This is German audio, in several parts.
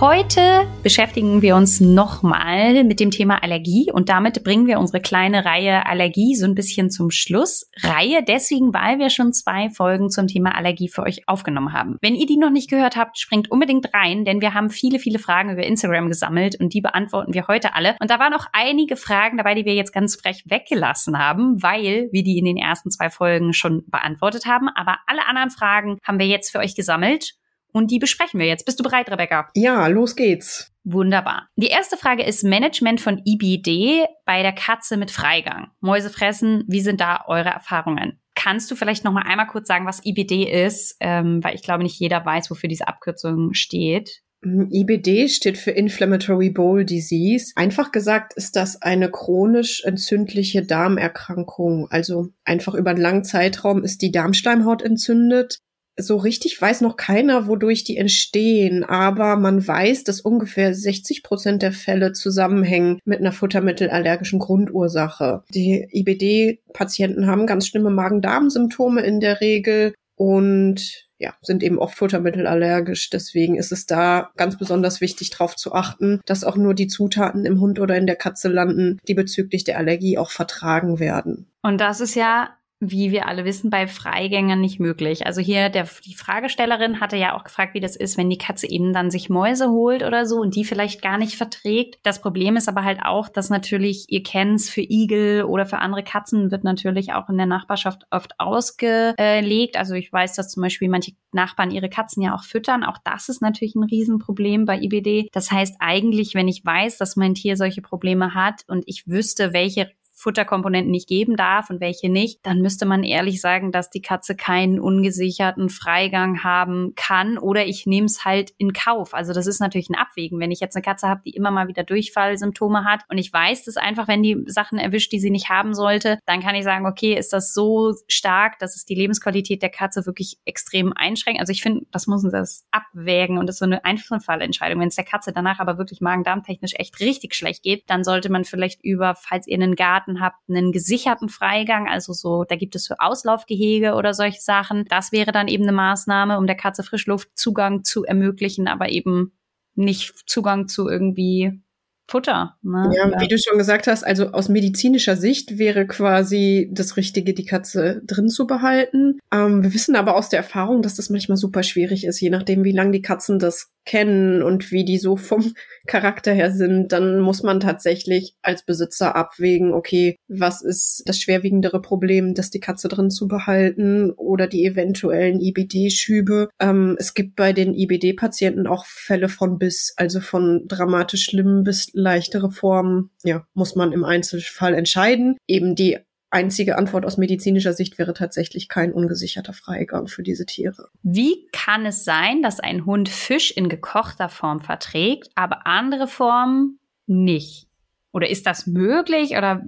Heute beschäftigen wir uns nochmal mit dem Thema Allergie und damit bringen wir unsere kleine Reihe Allergie so ein bisschen zum Schluss. Reihe deswegen, weil wir schon zwei Folgen zum Thema Allergie für euch aufgenommen haben. Wenn ihr die noch nicht gehört habt, springt unbedingt rein, denn wir haben viele, viele Fragen über Instagram gesammelt und die beantworten wir heute alle. Und da waren auch einige Fragen dabei, die wir jetzt ganz frech weggelassen haben, weil wir die in den ersten zwei Folgen schon beantwortet haben. Aber alle anderen Fragen haben wir jetzt für euch gesammelt und die besprechen wir jetzt. Bist du bereit, Rebecca? Ja, los geht's. Wunderbar. Die erste Frage ist Management von IBD bei der Katze mit Freigang. Mäuse fressen, wie sind da eure Erfahrungen? Kannst du vielleicht noch mal einmal kurz sagen, was IBD ist? Ähm, weil ich glaube, nicht jeder weiß, wofür diese Abkürzung steht. IBD steht für Inflammatory Bowel Disease. Einfach gesagt ist das eine chronisch entzündliche Darmerkrankung. Also einfach über einen langen Zeitraum ist die Darmschleimhaut entzündet so richtig weiß noch keiner, wodurch die entstehen, aber man weiß, dass ungefähr 60 Prozent der Fälle zusammenhängen mit einer futtermittelallergischen Grundursache. Die IBD-Patienten haben ganz schlimme Magen-Darm-Symptome in der Regel und ja, sind eben oft futtermittelallergisch. Deswegen ist es da ganz besonders wichtig, darauf zu achten, dass auch nur die Zutaten im Hund oder in der Katze landen, die bezüglich der Allergie auch vertragen werden. Und das ist ja wie wir alle wissen, bei Freigängern nicht möglich. Also hier der, die Fragestellerin hatte ja auch gefragt, wie das ist, wenn die Katze eben dann sich Mäuse holt oder so und die vielleicht gar nicht verträgt. Das Problem ist aber halt auch, dass natürlich, ihr kennt's, für Igel oder für andere Katzen wird natürlich auch in der Nachbarschaft oft ausgelegt. Also ich weiß, dass zum Beispiel manche Nachbarn ihre Katzen ja auch füttern. Auch das ist natürlich ein Riesenproblem bei IBD. Das heißt eigentlich, wenn ich weiß, dass mein Tier solche Probleme hat und ich wüsste, welche Futterkomponenten nicht geben darf und welche nicht, dann müsste man ehrlich sagen, dass die Katze keinen ungesicherten Freigang haben kann oder ich nehme es halt in Kauf. Also das ist natürlich ein Abwägen. Wenn ich jetzt eine Katze habe, die immer mal wieder Durchfallsymptome hat und ich weiß das einfach, wenn die Sachen erwischt, die sie nicht haben sollte, dann kann ich sagen, okay, ist das so stark, dass es die Lebensqualität der Katze wirklich extrem einschränkt. Also ich finde, das muss man das abwägen und das ist so eine Einzelfallentscheidung. Wenn es der Katze danach aber wirklich magen-darm-technisch echt richtig schlecht geht, dann sollte man vielleicht über, falls ihr einen Garten Garten habt, einen gesicherten Freigang, also so, da gibt es so Auslaufgehege oder solche Sachen. Das wäre dann eben eine Maßnahme, um der Katze Frischluftzugang zu ermöglichen, aber eben nicht Zugang zu irgendwie Futter. Ne? Ja, wie du schon gesagt hast, also aus medizinischer Sicht wäre quasi das Richtige, die Katze drin zu behalten. Ähm, wir wissen aber aus der Erfahrung, dass das manchmal super schwierig ist, je nachdem, wie lange die Katzen das kennen und wie die so vom Charakter her sind, dann muss man tatsächlich als Besitzer abwägen, okay, was ist das schwerwiegendere Problem, das die Katze drin zu behalten oder die eventuellen IBD-Schübe. Ähm, es gibt bei den IBD-Patienten auch Fälle von bis, also von dramatisch schlimmen bis leichtere Formen, ja, muss man im Einzelfall entscheiden. Eben die einzige Antwort aus medizinischer Sicht wäre tatsächlich kein ungesicherter Freigang für diese Tiere. Wie kann es sein, dass ein Hund Fisch in gekochter Form verträgt, aber andere Formen nicht? Oder ist das möglich oder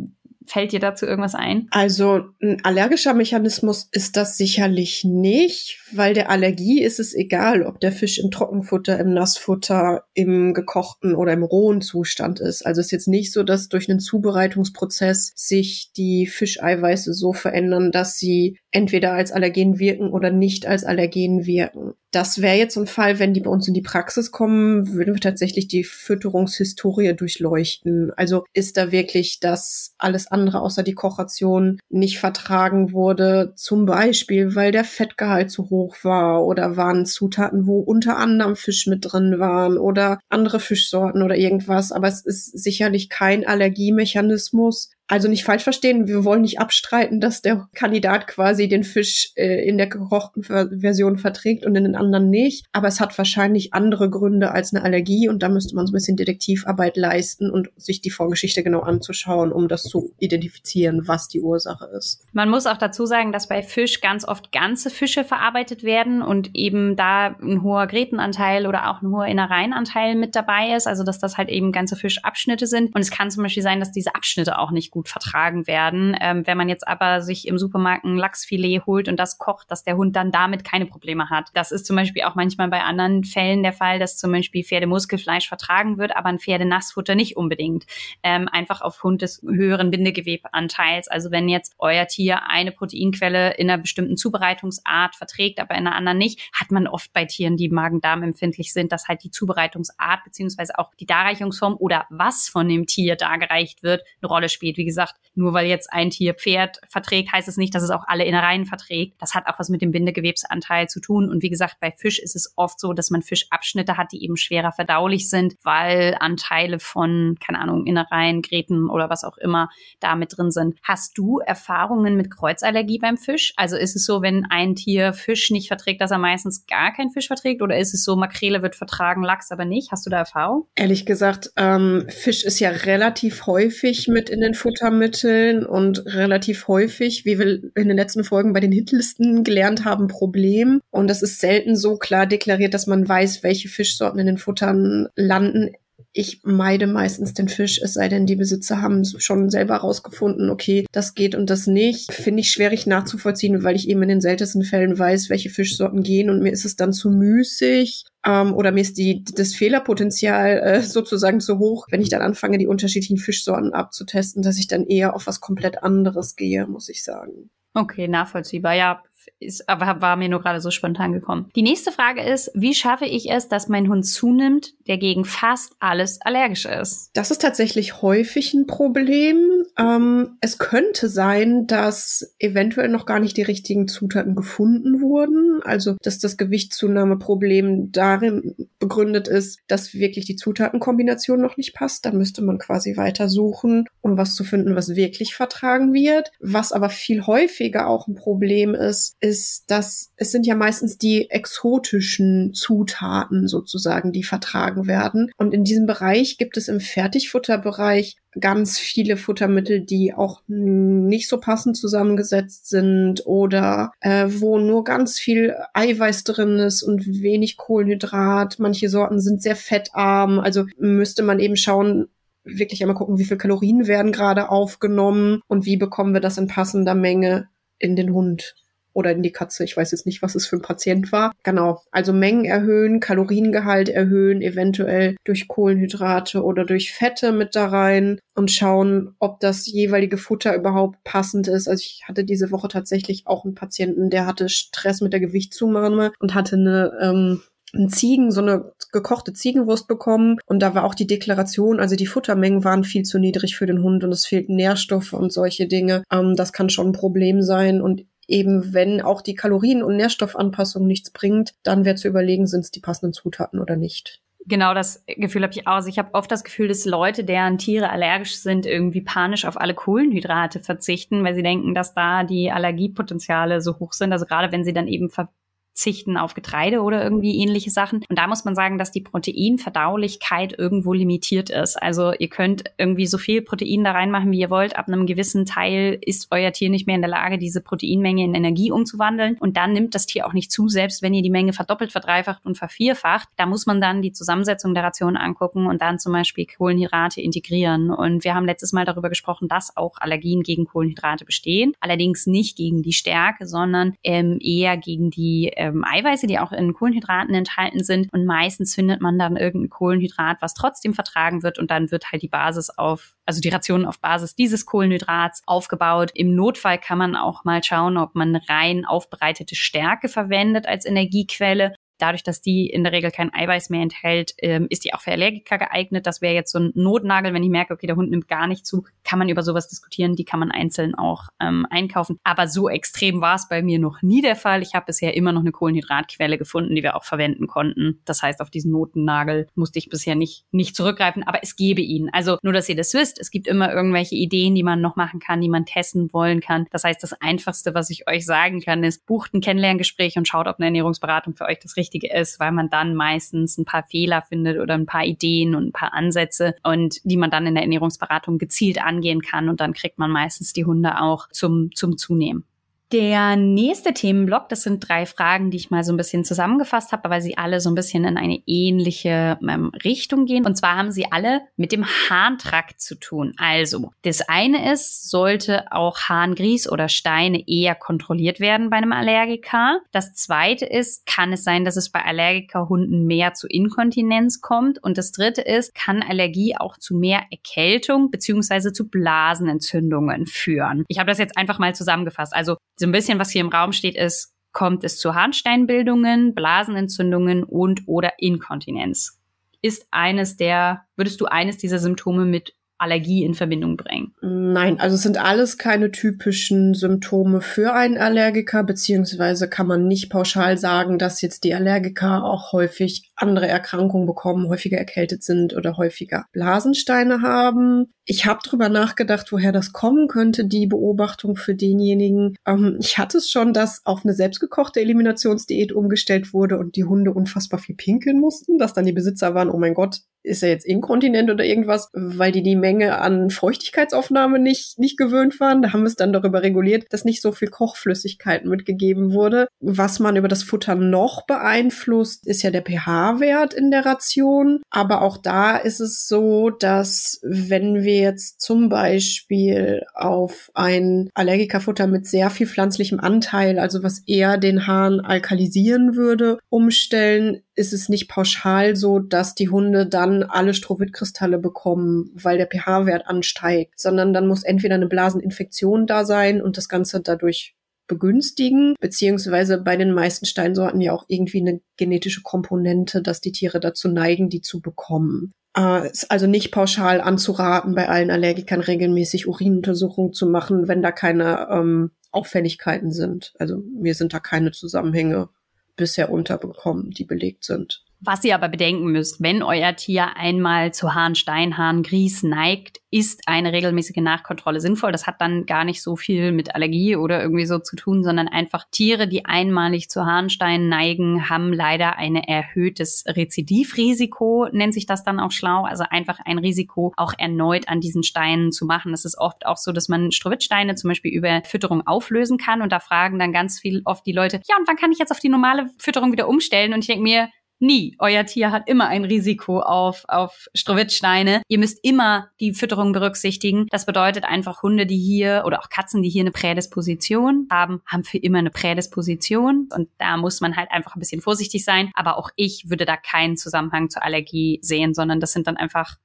Fällt dir dazu irgendwas ein? Also ein allergischer Mechanismus ist das sicherlich nicht, weil der Allergie ist es egal, ob der Fisch im Trockenfutter, im Nassfutter, im gekochten oder im rohen Zustand ist. Also es ist jetzt nicht so, dass durch einen Zubereitungsprozess sich die Fischeiweiße so verändern, dass sie entweder als Allergen wirken oder nicht als Allergen wirken. Das wäre jetzt ein Fall, wenn die bei uns in die Praxis kommen, würden wir tatsächlich die Fütterungshistorie durchleuchten. Also ist da wirklich das alles andere außer die Kochration nicht vertragen wurde, zum Beispiel, weil der Fettgehalt zu hoch war oder waren Zutaten, wo unter anderem Fisch mit drin waren oder andere Fischsorten oder irgendwas. Aber es ist sicherlich kein Allergiemechanismus, also nicht falsch verstehen, wir wollen nicht abstreiten, dass der Kandidat quasi den Fisch äh, in der gekochten Version verträgt und in den anderen nicht. Aber es hat wahrscheinlich andere Gründe als eine Allergie und da müsste man so ein bisschen Detektivarbeit leisten und sich die Vorgeschichte genau anzuschauen, um das zu identifizieren, was die Ursache ist. Man muss auch dazu sagen, dass bei Fisch ganz oft ganze Fische verarbeitet werden und eben da ein hoher Grätenanteil oder auch ein hoher Innereienanteil mit dabei ist. Also dass das halt eben ganze Fischabschnitte sind. Und es kann zum Beispiel sein, dass diese Abschnitte auch nicht gut vertragen werden. Ähm, wenn man jetzt aber sich im Supermarkt ein Lachsfilet holt und das kocht, dass der Hund dann damit keine Probleme hat. Das ist zum Beispiel auch manchmal bei anderen Fällen der Fall, dass zum Beispiel Pferdemuskelfleisch vertragen wird, aber ein Pferdenassfutter nicht unbedingt. Ähm, einfach aufgrund des höheren Bindegewebanteils. Also wenn jetzt euer Tier eine Proteinquelle in einer bestimmten Zubereitungsart verträgt, aber in einer anderen nicht, hat man oft bei Tieren, die Magen-Darm empfindlich sind, dass halt die Zubereitungsart beziehungsweise auch die Darreichungsform oder was von dem Tier dargereicht wird, eine Rolle spielt. Wie gesagt, nur weil jetzt ein Tier Pferd verträgt, heißt es nicht, dass es auch alle Innereien verträgt. Das hat auch was mit dem Bindegewebsanteil zu tun. Und wie gesagt, bei Fisch ist es oft so, dass man Fischabschnitte hat, die eben schwerer verdaulich sind, weil Anteile von, keine Ahnung, Innereien, Gräten oder was auch immer da mit drin sind. Hast du Erfahrungen mit Kreuzallergie beim Fisch? Also ist es so, wenn ein Tier Fisch nicht verträgt, dass er meistens gar keinen Fisch verträgt? Oder ist es so, Makrele wird vertragen, Lachs aber nicht? Hast du da Erfahrung? Ehrlich gesagt, ähm, Fisch ist ja relativ häufig mit in den Futtermitteln und relativ häufig, wie wir in den letzten Folgen bei den Hitlisten gelernt haben, Problem. Und es ist selten so klar deklariert, dass man weiß, welche Fischsorten in den Futtern landen ich meide meistens den Fisch, es sei denn, die Besitzer haben schon selber rausgefunden, okay, das geht und das nicht. Finde ich schwierig nachzuvollziehen, weil ich eben in den seltensten Fällen weiß, welche Fischsorten gehen und mir ist es dann zu müßig ähm, oder mir ist die, das Fehlerpotenzial äh, sozusagen zu hoch, wenn ich dann anfange, die unterschiedlichen Fischsorten abzutesten, dass ich dann eher auf was komplett anderes gehe, muss ich sagen. Okay, nachvollziehbar. Ja, ist, aber war mir nur gerade so spontan gekommen. Die nächste Frage ist, wie schaffe ich es, dass mein Hund zunimmt, der gegen fast alles allergisch ist? Das ist tatsächlich häufig ein Problem. Ähm, es könnte sein, dass eventuell noch gar nicht die richtigen Zutaten gefunden wurden. Also, dass das Gewichtszunahmeproblem darin begründet ist, dass wirklich die Zutatenkombination noch nicht passt. Dann müsste man quasi weiter suchen, um was zu finden, was wirklich vertragen wird. Was aber viel häufiger auch ein Problem ist, ist, dass es sind ja meistens die exotischen Zutaten sozusagen, die vertragen werden. Und in diesem Bereich gibt es im Fertigfutterbereich ganz viele Futtermittel, die auch nicht so passend zusammengesetzt sind oder äh, wo nur ganz viel Eiweiß drin ist und wenig Kohlenhydrat. Manche Sorten sind sehr fettarm. Also müsste man eben schauen, wirklich einmal gucken, wie viel Kalorien werden gerade aufgenommen und wie bekommen wir das in passender Menge in den Hund oder in die Katze. Ich weiß jetzt nicht, was es für ein Patient war. Genau. Also Mengen erhöhen, Kaloriengehalt erhöhen, eventuell durch Kohlenhydrate oder durch Fette mit da rein und schauen, ob das jeweilige Futter überhaupt passend ist. Also ich hatte diese Woche tatsächlich auch einen Patienten, der hatte Stress mit der Gewichtszunahme und hatte eine ähm, ein Ziegen, so eine gekochte Ziegenwurst bekommen. Und da war auch die Deklaration, also die Futtermengen waren viel zu niedrig für den Hund und es fehlten Nährstoffe und solche Dinge. Ähm, das kann schon ein Problem sein. Und eben wenn auch die Kalorien- und Nährstoffanpassung nichts bringt, dann wäre zu überlegen, sind es die passenden Zutaten oder nicht. Genau das Gefühl habe ich auch. Also ich habe oft das Gefühl, dass Leute, deren Tiere allergisch sind, irgendwie panisch auf alle Kohlenhydrate verzichten, weil sie denken, dass da die Allergiepotenziale so hoch sind. Also gerade wenn sie dann eben ver verzichten auf Getreide oder irgendwie ähnliche Sachen. Und da muss man sagen, dass die Proteinverdaulichkeit irgendwo limitiert ist. Also ihr könnt irgendwie so viel Protein da reinmachen, wie ihr wollt. Ab einem gewissen Teil ist euer Tier nicht mehr in der Lage, diese Proteinmenge in Energie umzuwandeln. Und dann nimmt das Tier auch nicht zu, selbst wenn ihr die Menge verdoppelt, verdreifacht und vervierfacht. Da muss man dann die Zusammensetzung der Ration angucken und dann zum Beispiel Kohlenhydrate integrieren. Und wir haben letztes Mal darüber gesprochen, dass auch Allergien gegen Kohlenhydrate bestehen. Allerdings nicht gegen die Stärke, sondern ähm, eher gegen die äh, ähm, Eiweiße, die auch in Kohlenhydraten enthalten sind. Und meistens findet man dann irgendein Kohlenhydrat, was trotzdem vertragen wird. Und dann wird halt die Basis auf, also die Ration auf Basis dieses Kohlenhydrats aufgebaut. Im Notfall kann man auch mal schauen, ob man rein aufbereitete Stärke verwendet als Energiequelle dadurch, dass die in der Regel kein Eiweiß mehr enthält, ähm, ist die auch für Allergiker geeignet. Das wäre jetzt so ein Notnagel, wenn ich merke, okay, der Hund nimmt gar nicht zu, kann man über sowas diskutieren. Die kann man einzeln auch ähm, einkaufen. Aber so extrem war es bei mir noch nie der Fall. Ich habe bisher immer noch eine Kohlenhydratquelle gefunden, die wir auch verwenden konnten. Das heißt, auf diesen Notennagel musste ich bisher nicht, nicht zurückgreifen, aber es gebe ihn. Also nur, dass ihr das wisst, es gibt immer irgendwelche Ideen, die man noch machen kann, die man testen wollen kann. Das heißt, das Einfachste, was ich euch sagen kann, ist, bucht ein Kennenlerngespräch und schaut, ob eine Ernährungsberatung für euch das Richtige ist, weil man dann meistens ein paar Fehler findet oder ein paar Ideen und ein paar Ansätze und die man dann in der Ernährungsberatung gezielt angehen kann und dann kriegt man meistens die Hunde auch zum, zum Zunehmen. Der nächste Themenblock, das sind drei Fragen, die ich mal so ein bisschen zusammengefasst habe, weil sie alle so ein bisschen in eine ähnliche ähm, Richtung gehen. Und zwar haben sie alle mit dem Harntrakt zu tun. Also, das eine ist, sollte auch Harngrieß oder Steine eher kontrolliert werden bei einem Allergiker. Das zweite ist, kann es sein, dass es bei Allergikerhunden mehr zu Inkontinenz kommt. Und das dritte ist, kann Allergie auch zu mehr Erkältung beziehungsweise zu Blasenentzündungen führen. Ich habe das jetzt einfach mal zusammengefasst. Also so ein bisschen, was hier im Raum steht, ist, kommt es zu Harnsteinbildungen, Blasenentzündungen und oder Inkontinenz. Ist eines der, würdest du eines dieser Symptome mit Allergie in Verbindung bringen? Nein, also es sind alles keine typischen Symptome für einen Allergiker, beziehungsweise kann man nicht pauschal sagen, dass jetzt die Allergiker auch häufig andere Erkrankungen bekommen, häufiger erkältet sind oder häufiger Blasensteine haben. Ich habe drüber nachgedacht, woher das kommen könnte, die Beobachtung für denjenigen. Ähm, ich hatte es schon, dass auf eine selbstgekochte Eliminationsdiät umgestellt wurde und die Hunde unfassbar viel pinkeln mussten, dass dann die Besitzer waren, oh mein Gott, ist er jetzt inkontinent oder irgendwas, weil die die Menge an Feuchtigkeitsaufnahme nicht, nicht gewöhnt waren. Da haben wir es dann darüber reguliert, dass nicht so viel Kochflüssigkeit mitgegeben wurde. Was man über das Futter noch beeinflusst, ist ja der pH-Wert in der Ration. Aber auch da ist es so, dass wenn wir jetzt zum Beispiel auf ein Allergikerfutter mit sehr viel pflanzlichem Anteil, also was eher den Hahn alkalisieren würde, umstellen, ist es nicht pauschal so, dass die Hunde dann alle Strohwittkristalle bekommen, weil der pH-Wert ansteigt, sondern dann muss entweder eine Blaseninfektion da sein und das Ganze dadurch begünstigen, beziehungsweise bei den meisten Steinsorten ja auch irgendwie eine genetische Komponente, dass die Tiere dazu neigen, die zu bekommen. Äh, ist also nicht pauschal anzuraten, bei allen Allergikern regelmäßig Urinuntersuchungen zu machen, wenn da keine ähm, Auffälligkeiten sind. Also mir sind da keine Zusammenhänge bisher unterbekommen, die belegt sind. Was ihr aber bedenken müsst, wenn euer Tier einmal zu Harnsteinhahn, Grieß neigt, ist eine regelmäßige Nachkontrolle sinnvoll. Das hat dann gar nicht so viel mit Allergie oder irgendwie so zu tun, sondern einfach Tiere, die einmalig zu Harnstein neigen, haben leider ein erhöhtes Rezidivrisiko, nennt sich das dann auch schlau. Also einfach ein Risiko, auch erneut an diesen Steinen zu machen. Es ist oft auch so, dass man Strowitzsteine zum Beispiel über Fütterung auflösen kann und da fragen dann ganz viel oft die Leute, ja, und wann kann ich jetzt auf die normale Fütterung wieder umstellen? Und ich denke mir, Nie. Euer Tier hat immer ein Risiko auf, auf Strowitzsteine. Ihr müsst immer die Fütterung berücksichtigen. Das bedeutet einfach Hunde, die hier oder auch Katzen, die hier eine Prädisposition haben, haben für immer eine Prädisposition. Und da muss man halt einfach ein bisschen vorsichtig sein. Aber auch ich würde da keinen Zusammenhang zur Allergie sehen, sondern das sind dann einfach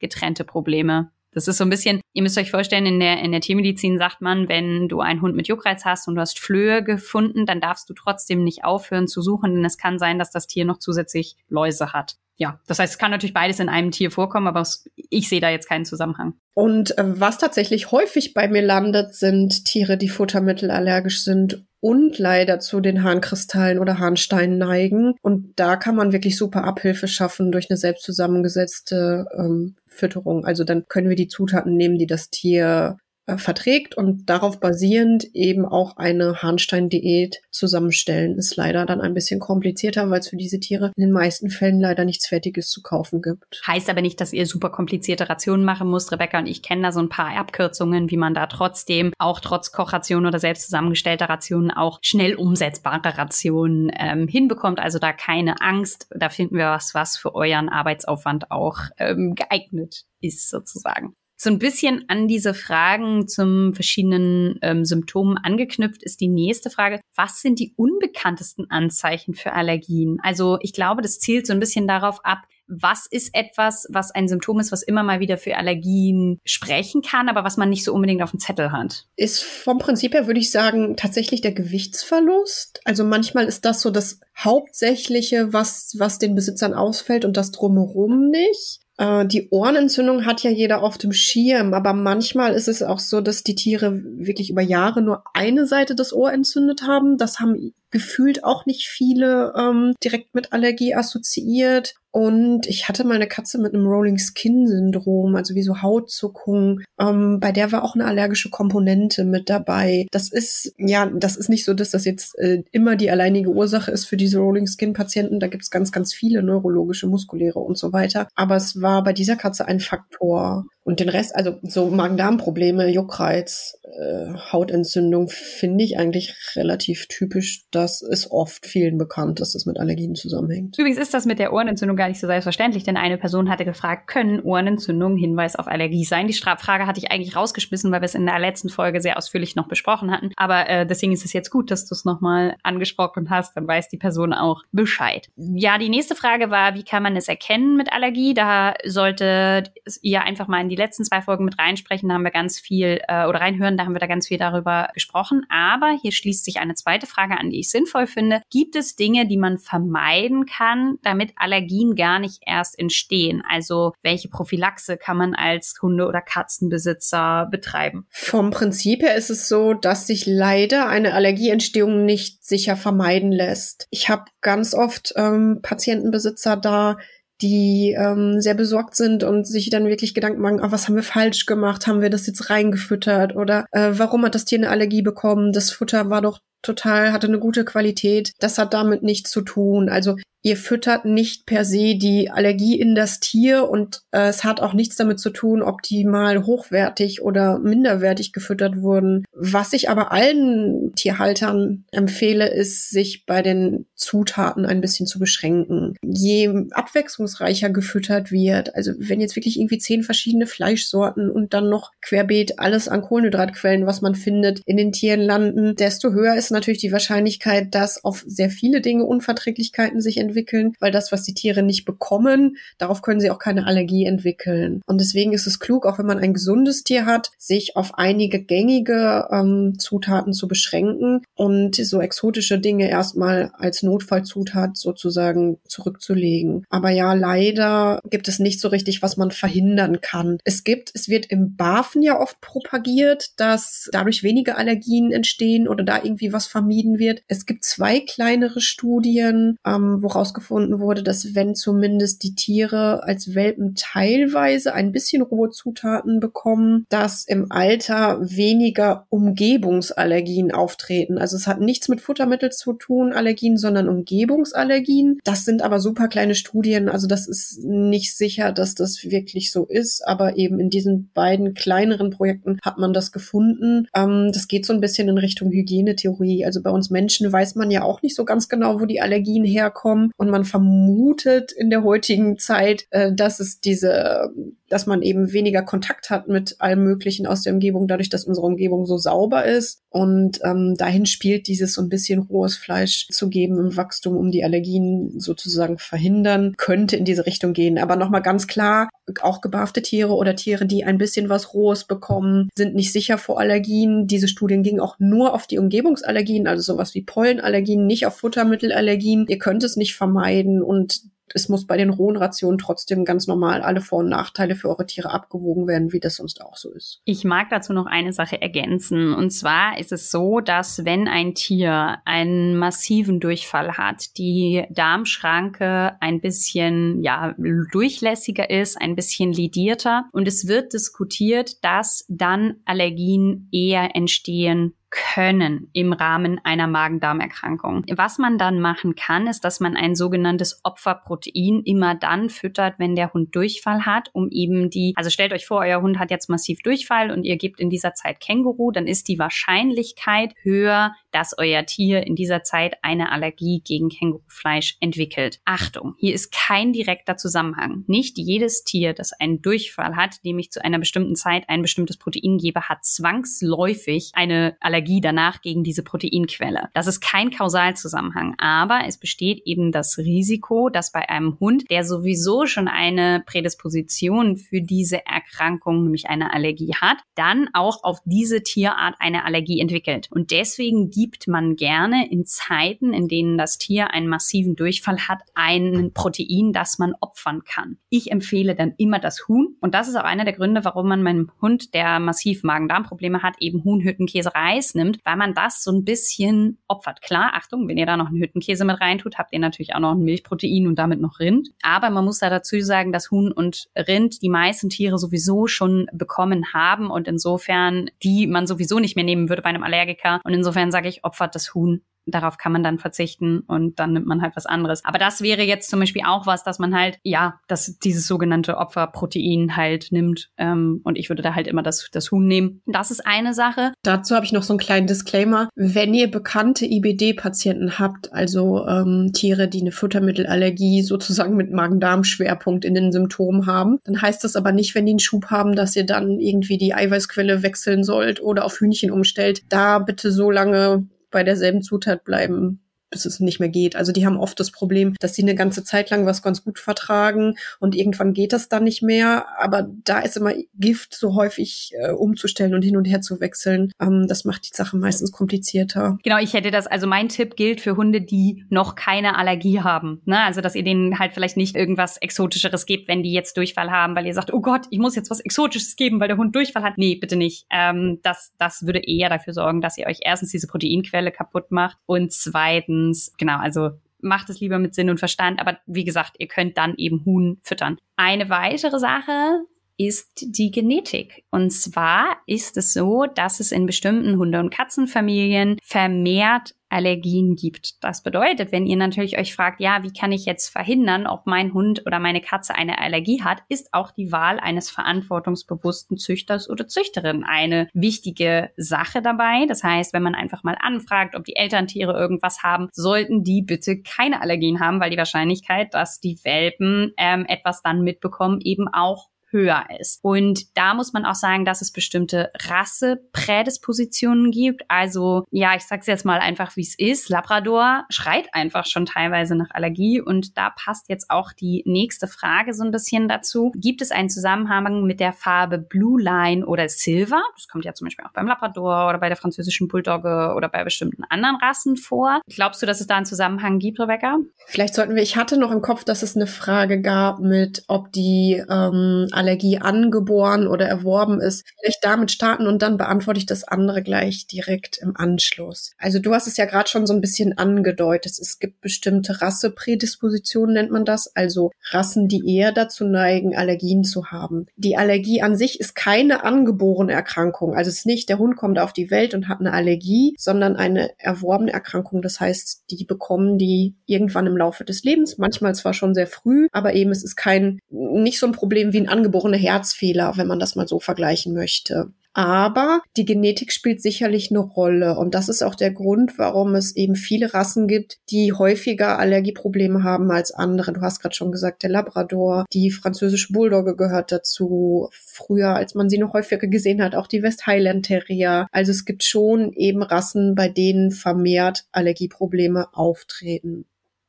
getrennte Probleme. Das ist so ein bisschen, ihr müsst euch vorstellen, in der, in der Tiermedizin sagt man, wenn du einen Hund mit Juckreiz hast und du hast Flöhe gefunden, dann darfst du trotzdem nicht aufhören zu suchen, denn es kann sein, dass das Tier noch zusätzlich Läuse hat. Ja, das heißt, es kann natürlich beides in einem Tier vorkommen, aber ich sehe da jetzt keinen Zusammenhang. Und äh, was tatsächlich häufig bei mir landet, sind Tiere, die futtermittelallergisch sind und leider zu den Harnkristallen oder Harnsteinen neigen. Und da kann man wirklich super Abhilfe schaffen durch eine selbst zusammengesetzte ähm, Fütterung. Also dann können wir die Zutaten nehmen, die das Tier äh, verträgt und darauf basierend eben auch eine Harnstein-Diät zusammenstellen. Ist leider dann ein bisschen komplizierter, weil es für diese Tiere in den meisten Fällen leider nichts Fertiges zu kaufen gibt. Heißt aber nicht, dass ihr super komplizierte Rationen machen müsst. Rebecca und ich kennen da so ein paar Abkürzungen, wie man da trotzdem auch trotz Kochrationen oder selbst zusammengestellter Rationen auch schnell umsetzbare Rationen ähm, hinbekommt. Also da keine Angst. Da finden wir was, was für euren Arbeitsaufwand auch ähm, geeignet ist sozusagen so ein bisschen an diese Fragen zum verschiedenen ähm, Symptomen angeknüpft ist die nächste Frage. Was sind die unbekanntesten Anzeichen für Allergien? Also ich glaube, das zielt so ein bisschen darauf ab, was ist etwas, was ein Symptom ist, was immer mal wieder für Allergien sprechen kann, aber was man nicht so unbedingt auf dem Zettel hat? Ist vom Prinzip her, würde ich sagen, tatsächlich der Gewichtsverlust. Also manchmal ist das so das Hauptsächliche, was, was den Besitzern ausfällt und das drumherum nicht. Äh, die Ohrenentzündung hat ja jeder auf dem Schirm, aber manchmal ist es auch so, dass die Tiere wirklich über Jahre nur eine Seite des Ohr entzündet haben. Das haben gefühlt auch nicht viele ähm, direkt mit Allergie assoziiert. Und ich hatte mal eine Katze mit einem Rolling Skin Syndrom, also wie so Hautzuckung. Ähm, bei der war auch eine allergische Komponente mit dabei. Das ist, ja, das ist nicht so, dass das jetzt äh, immer die alleinige Ursache ist für diese Rolling Skin Patienten. Da gibt es ganz, ganz viele neurologische, muskuläre und so weiter. Aber es war bei dieser Katze ein Faktor. Und den Rest, also so Magen-Darm-Probleme, Juckreiz, äh, Hautentzündung, finde ich eigentlich relativ typisch. Das ist oft vielen bekannt, dass das mit Allergien zusammenhängt. Übrigens ist das mit der Ohrenentzündung gar nicht so selbstverständlich, denn eine Person hatte gefragt, können Ohrenentzündungen Hinweis auf Allergie sein? Die Frage hatte ich eigentlich rausgeschmissen, weil wir es in der letzten Folge sehr ausführlich noch besprochen hatten. Aber äh, deswegen ist es jetzt gut, dass du es nochmal angesprochen hast. Dann weiß die Person auch Bescheid. Ja, die nächste Frage war, wie kann man es erkennen mit Allergie? Da sollte ihr einfach mal in die letzten zwei Folgen mit reinsprechen. Da haben wir ganz viel äh, oder reinhören, da haben wir da ganz viel darüber gesprochen. Aber hier schließt sich eine zweite Frage an, die ich sinnvoll finde. Gibt es Dinge, die man vermeiden kann, damit Allergien gar nicht erst entstehen? Also welche Prophylaxe kann man als Hunde- oder Katzenbesitzer betreiben? Vom Prinzip her ist es so, dass sich leider eine Allergieentstehung nicht sicher vermeiden lässt. Ich habe ganz oft ähm, Patientenbesitzer da, die ähm, sehr besorgt sind und sich dann wirklich Gedanken machen, oh, was haben wir falsch gemacht? Haben wir das jetzt reingefüttert? Oder äh, warum hat das Tier eine Allergie bekommen? Das Futter war doch total, hatte eine gute Qualität. Das hat damit nichts zu tun. Also ihr füttert nicht per se die Allergie in das Tier und äh, es hat auch nichts damit zu tun, ob die mal hochwertig oder minderwertig gefüttert wurden. Was ich aber allen Tierhaltern empfehle, ist, sich bei den Zutaten ein bisschen zu beschränken. Je abwechslungsreicher gefüttert wird, also wenn jetzt wirklich irgendwie zehn verschiedene Fleischsorten und dann noch querbeet alles an Kohlenhydratquellen, was man findet, in den Tieren landen, desto höher ist natürlich die Wahrscheinlichkeit, dass auf sehr viele Dinge Unverträglichkeiten sich entwickeln weil das, was die Tiere nicht bekommen, darauf können sie auch keine Allergie entwickeln. Und deswegen ist es klug, auch wenn man ein gesundes Tier hat, sich auf einige gängige ähm, Zutaten zu beschränken und so exotische Dinge erstmal als Notfallzutat sozusagen zurückzulegen. Aber ja, leider gibt es nicht so richtig, was man verhindern kann. Es gibt, es wird im Bafen ja oft propagiert, dass dadurch weniger Allergien entstehen oder da irgendwie was vermieden wird. Es gibt zwei kleinere Studien, ähm, woraus herausgefunden wurde, dass wenn zumindest die Tiere als Welpen teilweise ein bisschen rohe Zutaten bekommen, dass im Alter weniger Umgebungsallergien auftreten. Also es hat nichts mit Futtermittel zu tun, Allergien, sondern Umgebungsallergien. Das sind aber super kleine Studien, also das ist nicht sicher, dass das wirklich so ist, aber eben in diesen beiden kleineren Projekten hat man das gefunden. Ähm, das geht so ein bisschen in Richtung Hygienetheorie. Also bei uns Menschen weiß man ja auch nicht so ganz genau, wo die Allergien herkommen. Und man vermutet in der heutigen Zeit, äh, dass es diese, dass man eben weniger Kontakt hat mit allem Möglichen aus der Umgebung, dadurch, dass unsere Umgebung so sauber ist. Und ähm, dahin spielt dieses so ein bisschen rohes Fleisch zu geben im Wachstum, um die Allergien sozusagen verhindern, könnte in diese Richtung gehen. Aber nochmal ganz klar, auch gebarfte Tiere oder Tiere, die ein bisschen was Rohes bekommen, sind nicht sicher vor Allergien. Diese Studien gingen auch nur auf die Umgebungsallergien, also sowas wie Pollenallergien, nicht auf Futtermittelallergien. Ihr könnt es nicht vermeiden und es muss bei den rohen Rationen trotzdem ganz normal alle Vor- und Nachteile für eure Tiere abgewogen werden, wie das sonst auch so ist. Ich mag dazu noch eine Sache ergänzen. Und zwar ist es so, dass wenn ein Tier einen massiven Durchfall hat, die Darmschranke ein bisschen, ja, durchlässiger ist, ein bisschen lidierter und es wird diskutiert, dass dann Allergien eher entstehen können im Rahmen einer Magen-Darm-Erkrankung. Was man dann machen kann, ist, dass man ein sogenanntes Opferprotein immer dann füttert, wenn der Hund Durchfall hat, um eben die, also stellt euch vor, euer Hund hat jetzt massiv Durchfall und ihr gebt in dieser Zeit Känguru, dann ist die Wahrscheinlichkeit höher, dass euer Tier in dieser Zeit eine Allergie gegen Kängurufleisch entwickelt. Achtung, hier ist kein direkter Zusammenhang. Nicht jedes Tier, das einen Durchfall hat, dem ich zu einer bestimmten Zeit ein bestimmtes Protein gebe, hat zwangsläufig eine Allergie danach gegen diese Proteinquelle. Das ist kein Kausalzusammenhang, aber es besteht eben das Risiko, dass bei einem Hund, der sowieso schon eine Prädisposition für diese Erkrankung, nämlich eine Allergie hat, dann auch auf diese Tierart eine Allergie entwickelt. Und deswegen gibt man gerne in Zeiten, in denen das Tier einen massiven Durchfall hat, ein Protein, das man opfern kann. Ich empfehle dann immer das Huhn. Und das ist auch einer der Gründe, warum man meinem Hund, der massiv Magen-Darm-Probleme hat, eben Huhn, Hüttenkäse, Reis nimmt, weil man das so ein bisschen opfert. Klar, Achtung, wenn ihr da noch einen Hüttenkäse mit reintut, habt ihr natürlich auch noch ein Milchprotein und damit noch Rind. Aber man muss da dazu sagen, dass Huhn und Rind die meisten Tiere sowieso schon bekommen haben und insofern die man sowieso nicht mehr nehmen würde bei einem Allergiker. Und insofern sage ich, opfert das Huhn darauf kann man dann verzichten und dann nimmt man halt was anderes. Aber das wäre jetzt zum Beispiel auch was, dass man halt, ja, dass dieses sogenannte Opferprotein halt nimmt. Ähm, und ich würde da halt immer das, das Huhn nehmen. Das ist eine Sache. Dazu habe ich noch so einen kleinen Disclaimer. Wenn ihr bekannte IBD-Patienten habt, also ähm, Tiere, die eine Futtermittelallergie sozusagen mit Magen-Darm-Schwerpunkt in den Symptomen haben, dann heißt das aber nicht, wenn die einen Schub haben, dass ihr dann irgendwie die Eiweißquelle wechseln sollt oder auf Hühnchen umstellt. Da bitte so lange bei derselben Zutat bleiben, bis es nicht mehr geht. Also die haben oft das Problem, dass sie eine ganze Zeit lang was ganz gut vertragen und irgendwann geht das dann nicht mehr. Aber da ist immer Gift so häufig äh, umzustellen und hin und her zu wechseln. Ähm, das macht die Sache meistens komplizierter. Genau, ich hätte das, also mein Tipp gilt für Hunde, die noch keine Allergie haben. Ne? Also dass ihr denen halt vielleicht nicht irgendwas Exotischeres gebt, wenn die jetzt Durchfall haben, weil ihr sagt, oh Gott, ich muss jetzt was Exotisches geben, weil der Hund Durchfall hat. Nee, bitte nicht. Ähm, das, das würde eher dafür sorgen, dass ihr euch erstens diese Proteinquelle kaputt macht und zweitens Verhaltens. Genau, also macht es lieber mit Sinn und Verstand. Aber wie gesagt, ihr könnt dann eben Huhn füttern. Eine weitere Sache ist die Genetik. Und zwar ist es so, dass es in bestimmten Hunde- und Katzenfamilien vermehrt Allergien gibt. Das bedeutet, wenn ihr natürlich euch fragt, ja, wie kann ich jetzt verhindern, ob mein Hund oder meine Katze eine Allergie hat, ist auch die Wahl eines verantwortungsbewussten Züchters oder Züchterin eine wichtige Sache dabei. Das heißt, wenn man einfach mal anfragt, ob die Elterntiere irgendwas haben, sollten die bitte keine Allergien haben, weil die Wahrscheinlichkeit, dass die Welpen ähm, etwas dann mitbekommen, eben auch höher ist. Und da muss man auch sagen, dass es bestimmte Rasseprädispositionen gibt. Also ja, ich sag's jetzt mal einfach, wie es ist. Labrador schreit einfach schon teilweise nach Allergie und da passt jetzt auch die nächste Frage so ein bisschen dazu. Gibt es einen Zusammenhang mit der Farbe Blue Line oder Silver? Das kommt ja zum Beispiel auch beim Labrador oder bei der französischen Bulldogge oder bei bestimmten anderen Rassen vor. Glaubst du, dass es da einen Zusammenhang gibt, Rebecca? Vielleicht sollten wir, ich hatte noch im Kopf, dass es eine Frage gab mit, ob die ähm, Allergie angeboren oder erworben ist, vielleicht damit starten und dann beantworte ich das andere gleich direkt im Anschluss. Also du hast es ja gerade schon so ein bisschen angedeutet. Es gibt bestimmte Rasseprädispositionen, nennt man das, also Rassen, die eher dazu neigen, Allergien zu haben. Die Allergie an sich ist keine angeborene Erkrankung. Also es ist nicht, der Hund kommt auf die Welt und hat eine Allergie, sondern eine erworbene Erkrankung. Das heißt, die bekommen die irgendwann im Laufe des Lebens, manchmal zwar schon sehr früh, aber eben es ist kein, nicht so ein Problem wie ein angeborenes angeborene Herzfehler, wenn man das mal so vergleichen möchte. Aber die Genetik spielt sicherlich eine Rolle. Und das ist auch der Grund, warum es eben viele Rassen gibt, die häufiger Allergieprobleme haben als andere. Du hast gerade schon gesagt, der Labrador, die französische Bulldogge gehört dazu. Früher, als man sie noch häufiger gesehen hat, auch die West Highland Terrier. Also es gibt schon eben Rassen, bei denen vermehrt Allergieprobleme auftreten.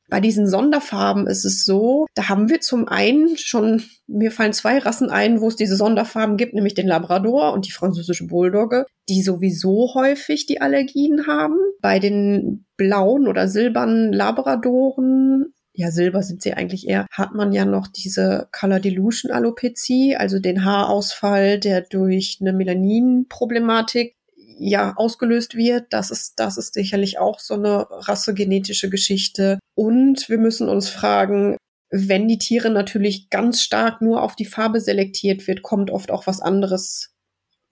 Bei diesen Sonderfarben ist es so, da haben wir zum einen schon, mir fallen zwei Rassen ein, wo es diese Sonderfarben gibt, nämlich den Labrador und die französische Bulldogge, die sowieso häufig die Allergien haben. Bei den blauen oder silbernen Labradoren ja, Silber sind sie eigentlich eher, hat man ja noch diese Color Dilution Alopecie, also den Haarausfall, der durch eine Melanin-Problematik ja ausgelöst wird. Das ist, das ist sicherlich auch so eine rassegenetische Geschichte. Und wir müssen uns fragen, wenn die Tiere natürlich ganz stark nur auf die Farbe selektiert wird, kommt oft auch was anderes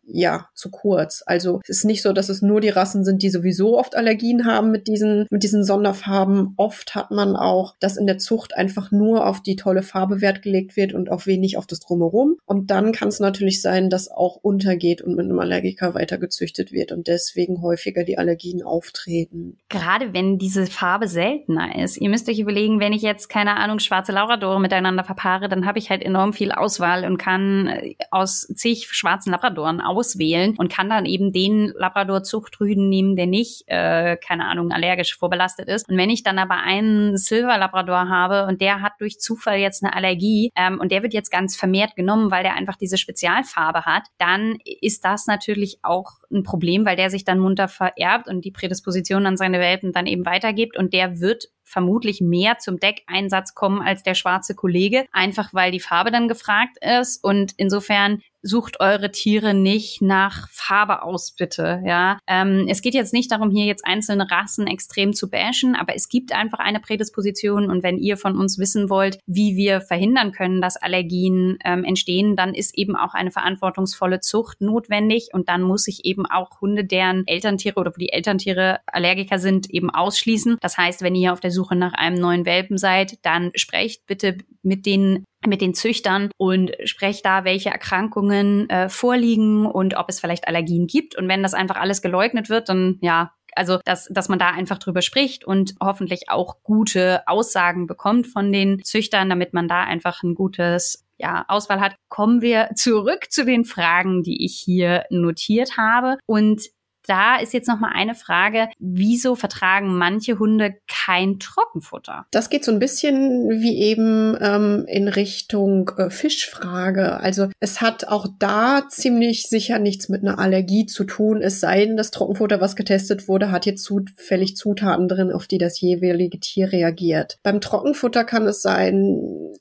ja, zu kurz. Also es ist nicht so, dass es nur die Rassen sind, die sowieso oft Allergien haben mit diesen, mit diesen Sonderfarben. Oft hat man auch, dass in der Zucht einfach nur auf die tolle Farbe Wert gelegt wird und auf wenig auf das Drumherum. Und dann kann es natürlich sein, dass auch untergeht und mit einem Allergiker weiter gezüchtet wird und deswegen häufiger die Allergien auftreten. Gerade wenn diese Farbe seltener ist. Ihr müsst euch überlegen, wenn ich jetzt, keine Ahnung, schwarze Labradore miteinander verpaare, dann habe ich halt enorm viel Auswahl und kann äh, aus zig schwarzen Labradoren auswählen und kann dann eben den Labrador-Zuchtrüden nehmen, der nicht, äh, keine Ahnung, allergisch vorbelastet ist. Und wenn ich dann aber einen Silver-Labrador habe und der hat durch Zufall jetzt eine Allergie ähm, und der wird jetzt ganz vermehrt genommen, weil der einfach diese Spezialfarbe hat, dann ist das natürlich auch ein Problem, weil der sich dann munter vererbt und die Prädisposition an seine Welpen dann eben weitergibt und der wird vermutlich mehr zum Deckeinsatz kommen als der schwarze Kollege, einfach weil die Farbe dann gefragt ist. Und insofern sucht eure Tiere nicht nach Farbe aus, bitte. Ja, ähm, es geht jetzt nicht darum, hier jetzt einzelne Rassen extrem zu bashen, aber es gibt einfach eine Prädisposition und wenn ihr von uns wissen wollt, wie wir verhindern können, dass Allergien ähm, entstehen, dann ist eben auch eine verantwortungsvolle Zucht notwendig und dann muss ich eben auch Hunde, deren Elterntiere oder wo die Elterntiere Allergiker sind, eben ausschließen. Das heißt, wenn ihr auf der Suche nach einem neuen Welpen seid, dann sprecht bitte mit den mit den Züchtern und sprecht da, welche Erkrankungen äh, vorliegen und ob es vielleicht Allergien gibt. Und wenn das einfach alles geleugnet wird, dann ja, also dass, dass man da einfach drüber spricht und hoffentlich auch gute Aussagen bekommt von den Züchtern, damit man da einfach ein gutes ja, Auswahl hat, kommen wir zurück zu den Fragen, die ich hier notiert habe. Und da ist jetzt noch mal eine Frage, wieso vertragen manche Hunde kein Trockenfutter? Das geht so ein bisschen wie eben ähm, in Richtung äh, Fischfrage. Also es hat auch da ziemlich sicher nichts mit einer Allergie zu tun, es sei denn, das Trockenfutter, was getestet wurde, hat jetzt zufällig Zutaten drin, auf die das jeweilige Tier reagiert. Beim Trockenfutter kann es sein,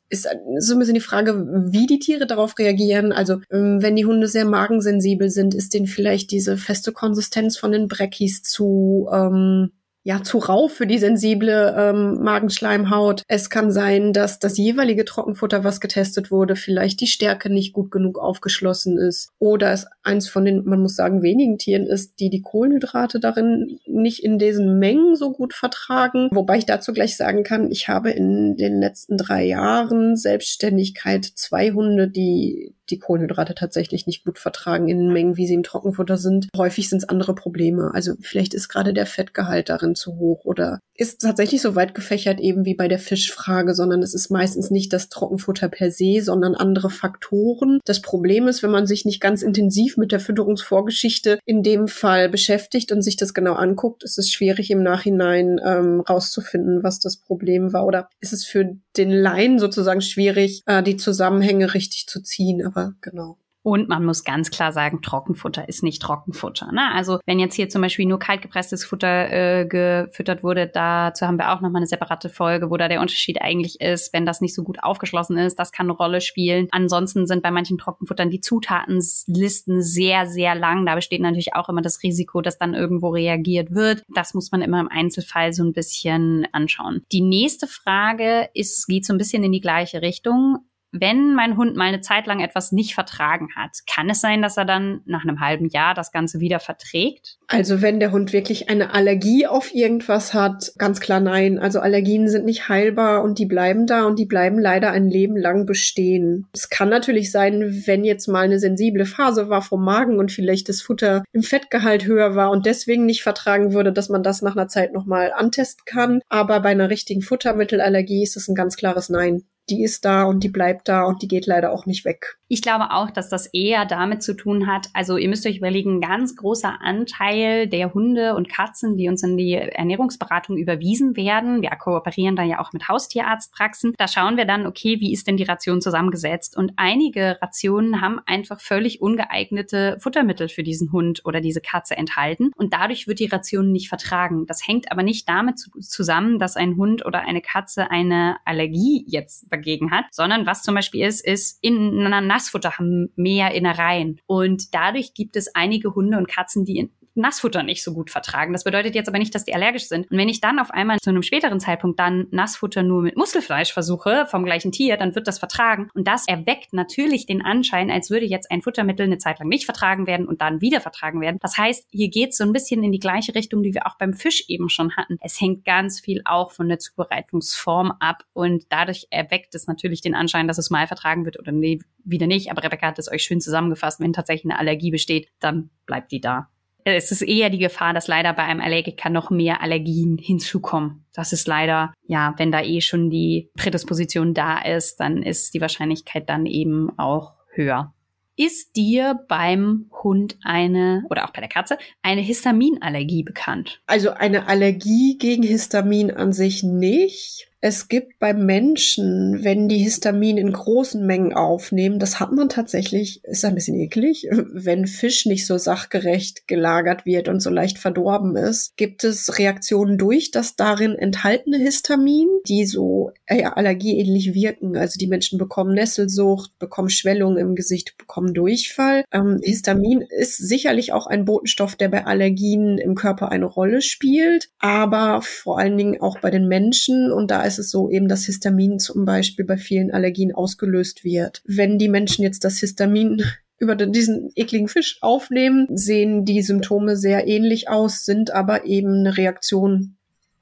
ist so ein bisschen die Frage, wie die Tiere darauf reagieren. Also ähm, wenn die Hunde sehr magensensibel sind, ist denen vielleicht diese feste Konsistenz Konsistenz von den Breckis zu ähm, ja zu rau für die sensible ähm, Magenschleimhaut. Es kann sein, dass das jeweilige Trockenfutter, was getestet wurde, vielleicht die Stärke nicht gut genug aufgeschlossen ist oder es eins von den, man muss sagen, wenigen Tieren ist, die die Kohlenhydrate darin nicht in diesen Mengen so gut vertragen. Wobei ich dazu gleich sagen kann, ich habe in den letzten drei Jahren Selbstständigkeit zwei Hunde, die die Kohlenhydrate tatsächlich nicht gut vertragen in Mengen, wie sie im Trockenfutter sind. Häufig sind es andere Probleme. Also vielleicht ist gerade der Fettgehalt darin zu hoch oder ist tatsächlich so weit gefächert eben wie bei der Fischfrage, sondern es ist meistens nicht das Trockenfutter per se, sondern andere Faktoren. Das Problem ist, wenn man sich nicht ganz intensiv mit der Fütterungsvorgeschichte in dem Fall beschäftigt und sich das genau anguckt, ist es schwierig im Nachhinein ähm, rauszufinden, was das Problem war. Oder ist es für den Laien sozusagen schwierig, äh, die Zusammenhänge richtig zu ziehen aber genau. Und man muss ganz klar sagen, Trockenfutter ist nicht Trockenfutter. Ne? Also wenn jetzt hier zum Beispiel nur kaltgepresstes Futter äh, gefüttert wurde, dazu haben wir auch nochmal eine separate Folge, wo da der Unterschied eigentlich ist, wenn das nicht so gut aufgeschlossen ist, das kann eine Rolle spielen. Ansonsten sind bei manchen Trockenfuttern die Zutatenlisten sehr, sehr lang. Da besteht natürlich auch immer das Risiko, dass dann irgendwo reagiert wird. Das muss man immer im Einzelfall so ein bisschen anschauen. Die nächste Frage ist, geht so ein bisschen in die gleiche Richtung wenn mein Hund mal eine Zeit lang etwas nicht vertragen hat, kann es sein, dass er dann nach einem halben Jahr das Ganze wieder verträgt? Also wenn der Hund wirklich eine Allergie auf irgendwas hat, ganz klar nein. Also Allergien sind nicht heilbar und die bleiben da und die bleiben leider ein Leben lang bestehen. Es kann natürlich sein, wenn jetzt mal eine sensible Phase war vom Magen und vielleicht das Futter im Fettgehalt höher war und deswegen nicht vertragen würde, dass man das nach einer Zeit nochmal antesten kann. Aber bei einer richtigen Futtermittelallergie ist es ein ganz klares Nein die ist da und die bleibt da und die geht leider auch nicht weg. Ich glaube auch, dass das eher damit zu tun hat, also ihr müsst euch überlegen, ein ganz großer Anteil der Hunde und Katzen, die uns in die Ernährungsberatung überwiesen werden, wir kooperieren da ja auch mit Haustierarztpraxen, da schauen wir dann, okay, wie ist denn die Ration zusammengesetzt? Und einige Rationen haben einfach völlig ungeeignete Futtermittel für diesen Hund oder diese Katze enthalten und dadurch wird die Ration nicht vertragen. Das hängt aber nicht damit zusammen, dass ein Hund oder eine Katze eine Allergie jetzt dagegen hat, sondern was zum Beispiel ist, ist in einer Nassfutter haben mehr Innereien. Und dadurch gibt es einige Hunde und Katzen, die Nassfutter nicht so gut vertragen. Das bedeutet jetzt aber nicht, dass die allergisch sind. Und wenn ich dann auf einmal zu einem späteren Zeitpunkt dann Nassfutter nur mit Muskelfleisch versuche, vom gleichen Tier, dann wird das vertragen. Und das erweckt natürlich den Anschein, als würde jetzt ein Futtermittel eine Zeit lang nicht vertragen werden und dann wieder vertragen werden. Das heißt, hier geht es so ein bisschen in die gleiche Richtung, die wir auch beim Fisch eben schon hatten. Es hängt ganz viel auch von der Zubereitungsform ab und dadurch erweckt es natürlich den Anschein, dass es mal vertragen wird oder nee, wieder nicht. Aber Rebecca hat es euch schön zusammengefasst. Wenn tatsächlich eine Allergie besteht, dann bleibt die da es ist eher die Gefahr, dass leider bei einem Allergiker noch mehr Allergien hinzukommen. Das ist leider, ja, wenn da eh schon die Prädisposition da ist, dann ist die Wahrscheinlichkeit dann eben auch höher. Ist dir beim Hund eine oder auch bei der Katze eine Histaminallergie bekannt? Also eine Allergie gegen Histamin an sich nicht. Es gibt beim Menschen, wenn die Histamin in großen Mengen aufnehmen, das hat man tatsächlich, ist ein bisschen eklig, wenn Fisch nicht so sachgerecht gelagert wird und so leicht verdorben ist, gibt es Reaktionen durch das darin enthaltene Histamin, die so äh, allergieähnlich wirken. Also die Menschen bekommen Nesselsucht, bekommen Schwellungen im Gesicht, bekommen Durchfall. Ähm, Histamin ist sicherlich auch ein Botenstoff, der bei Allergien im Körper eine Rolle spielt, aber vor allen Dingen auch bei den Menschen. Und da ist es so eben, dass Histamin zum Beispiel bei vielen Allergien ausgelöst wird. Wenn die Menschen jetzt das Histamin über diesen ekligen Fisch aufnehmen, sehen die Symptome sehr ähnlich aus, sind aber eben eine Reaktion